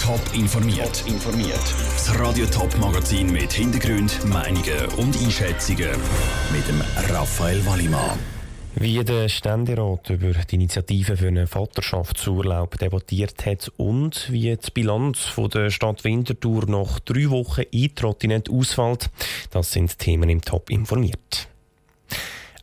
Top informiert. informiert. Das Radio Top Magazin mit Hintergrund, Meinungen und Einschätzungen mit dem Raphael Wallimann. Wie der Ständerat über die Initiative für einen Vaterschaftsurlaub debattiert hat und wie die Bilanz von der Stadt Winterthur nach drei Wochen Eintrottinet ausfällt, das sind Themen im Top informiert.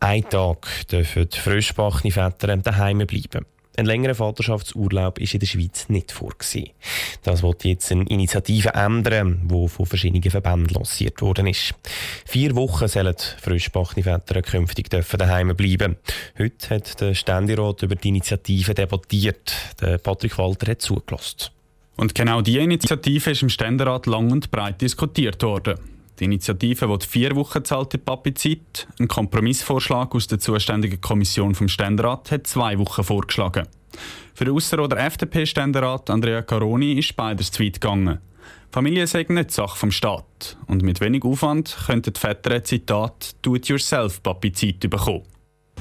Ein Tag dürfen frischbachene Väter daheim bleiben. Ein längerer Vaterschaftsurlaub ist in der Schweiz nicht vorgesehen. Das wird jetzt eine Initiative ändern, die von verschiedenen Verbänden lanciert worden ist. Vier Wochen sollen frischbachene Väter künftig daheim bleiben. Heute hat der Ständerat über die Initiative debattiert. Der Patrick Walter hat zugelassen. Und genau diese Initiative ist im Ständerat lang und breit diskutiert worden. Die Initiative will vier Wochen zahlte Papizeit. Ein Kompromissvorschlag aus der zuständigen Kommission vom Ständerat hat zwei Wochen vorgeschlagen. Für den Ausserrhoder FDP-Ständerat Andrea Caroni ist beides zu weit gegangen. Familie sei nicht Sache vom Staat. Und mit wenig Aufwand könnten die Väter Zitat «Do-it-yourself-Papizeit» bekommen.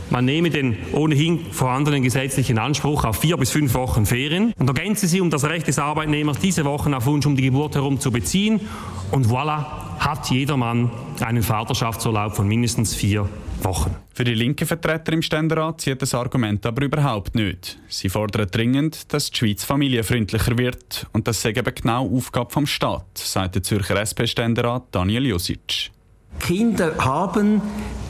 Man nehme den ohnehin vorhandenen gesetzlichen Anspruch auf vier bis fünf Wochen Ferien und ergänze sie um das Recht des Arbeitnehmers, diese Wochen auf Wunsch um die Geburt herum zu beziehen. Und voilà, hat jedermann einen Vaterschaftsurlaub von mindestens vier Wochen. Für die linken Vertreter im Ständerat zieht das Argument aber überhaupt nicht. Sie fordern dringend, dass die Schweiz familienfreundlicher wird und das sei eben genau Aufgabe vom Staat, sagt der Zürcher SP-Ständerat Daniel Josic. Kinder haben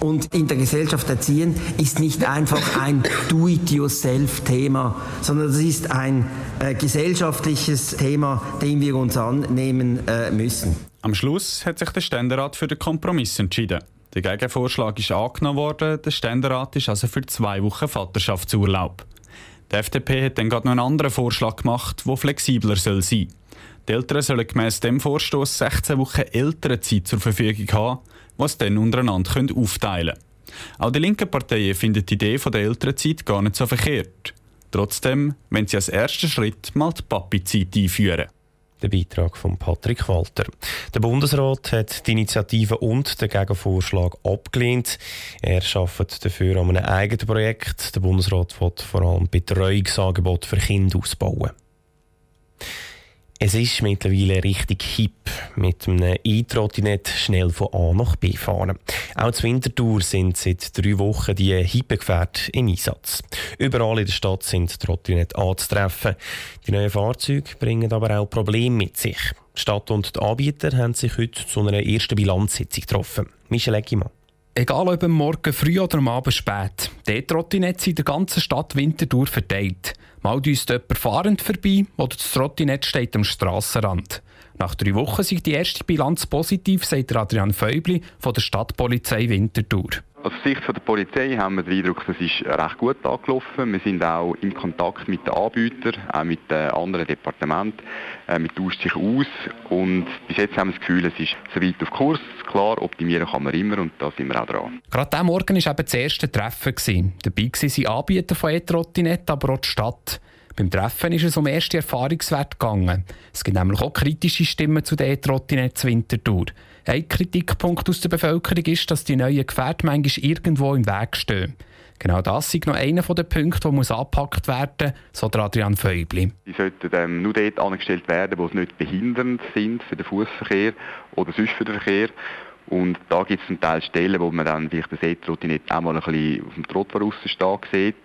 und in der Gesellschaft erziehen ist nicht einfach ein Do-it-yourself-Thema, sondern es ist ein äh, gesellschaftliches Thema, dem wir uns annehmen äh, müssen. Am Schluss hat sich der Ständerat für den Kompromiss entschieden. Der Gegenvorschlag ist angenommen worden, der Ständerat ist also für zwei Wochen Vaterschaftsurlaub. Die FDP hat dann gerade noch einen anderen Vorschlag gemacht, der flexibler soll sein Die Eltern sollen gemäss dem Vorstoß 16 Wochen Elternzeit zur Verfügung haben, was dann untereinander aufteilen können. Auch die linken Parteien finden die Idee der Elternzeit gar nicht so verkehrt. Trotzdem, wenn sie als ersten Schritt mal die Papi-Zeit einführen. Der Beitrag von Patrick Walter. Der Bundesrat hat die Initiative und den Gegenvorschlag abgelehnt. Er arbeitet dafür an einem eigenen Projekt. Der Bundesrat will vor allem Betreuungsangebote für Kinder ausbauen. Es ist mittlerweile richtig hip, mit einem E-Trottinett schnell von A nach B fahren. Auch zur Wintertour sind seit drei Wochen die Hippengefährte im Einsatz. Überall in der Stadt sind Trottinette anzutreffen. Die neuen Fahrzeuge bringen aber auch Probleme mit sich. Die Stadt und die Anbieter haben sich heute zu einer ersten Bilanzsitzung getroffen. Michel Eggimann. Egal ob am Morgen früh oder am Abend spät, die Trottinette sind in der ganzen Stadt Winterthur verteilt. Mal düst jemand fahrend vorbei oder das Trottinett steht am Strassenrand. Nach drei Wochen sind die erste Bilanz positiv, sagt Adrian Feubli von der Stadtpolizei Winterthur. Aus Sicht der Polizei haben wir den Eindruck, das ist recht gut angelaufen. Wir sind auch in Kontakt mit den Anbietern, auch mit den anderen Departementen. Äh, wir tauschen sich aus und bis jetzt haben wir das Gefühl, es ist soweit auf Kurs. Klar, optimieren kann man immer und da sind wir auch dran. Gerade diesen Morgen war eben das erste Treffen. Dabei waren Anbieter von E-Trottinett, aber auch die Stadt. Beim Treffen ist es um erste Erfahrungswerte gegangen. Es gibt nämlich auch kritische Stimmen zu den E-Trottinetten Winterthur. Ein Kritikpunkt aus der Bevölkerung ist, dass die neuen Gefährte manchmal irgendwo im Weg stehen. Genau das ist noch einer der Punkte, der angepackt werden muss, so Adrian Feubli. Die sollten ähm, nur dort angestellt werden, wo sie nicht behindernd sind für den Fußverkehr oder sonst für den Verkehr. Und da gibt es zum Teil Stellen, wo man dann vielleicht das E-Trottinett auch mal ein bisschen auf dem Trottoir stehen sieht,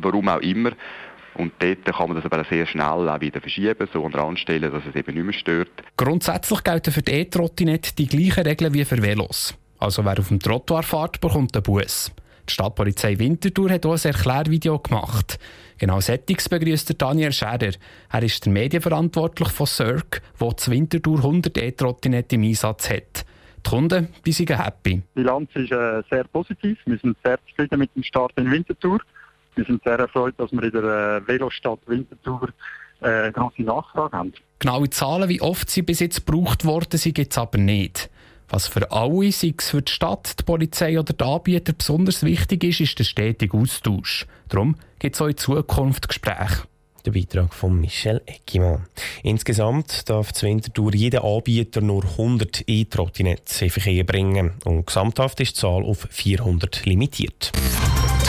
warum auch immer. Und dort kann man das aber sehr schnell auch wieder verschieben, so an Randstellen, dass es eben nicht mehr stört. Grundsätzlich gelten für die E-Trottinette die gleichen Regeln wie für Velos. Also wer auf dem Trottoir fährt, bekommt einen Bus. Die Stadtpolizei Winterthur hat auch ein Erklärvideo gemacht. Genau Settings begrüßt Daniel Scherer. Er ist der Medienverantwortlich von Cirque, wo zu Winterthur 100 E-Trottinette im Einsatz hat. Die Kunden die sind happy. Die Bilanz ist äh, sehr positiv. Wir sind sehr zufrieden mit dem Start in Winterthur. Wir sind sehr erfreut, dass wir in der äh, Velostadt Winterthur äh, große Nachfrage haben. Genaue Zahlen, wie oft sie bis jetzt gebraucht worden sind, gibt es aber nicht. Was für alle, sei es für die Stadt, die Polizei oder die Anbieter besonders wichtig ist, ist der stetige Austausch. Darum gibt es auch in Zukunft Gespräche. Der Beitrag von Michel Eckimann. Insgesamt darf zur Wintertour jeder Anbieter nur 100 E-Trottinetts in Verkehr bringen und gesamthaft ist die Zahl auf 400 limitiert.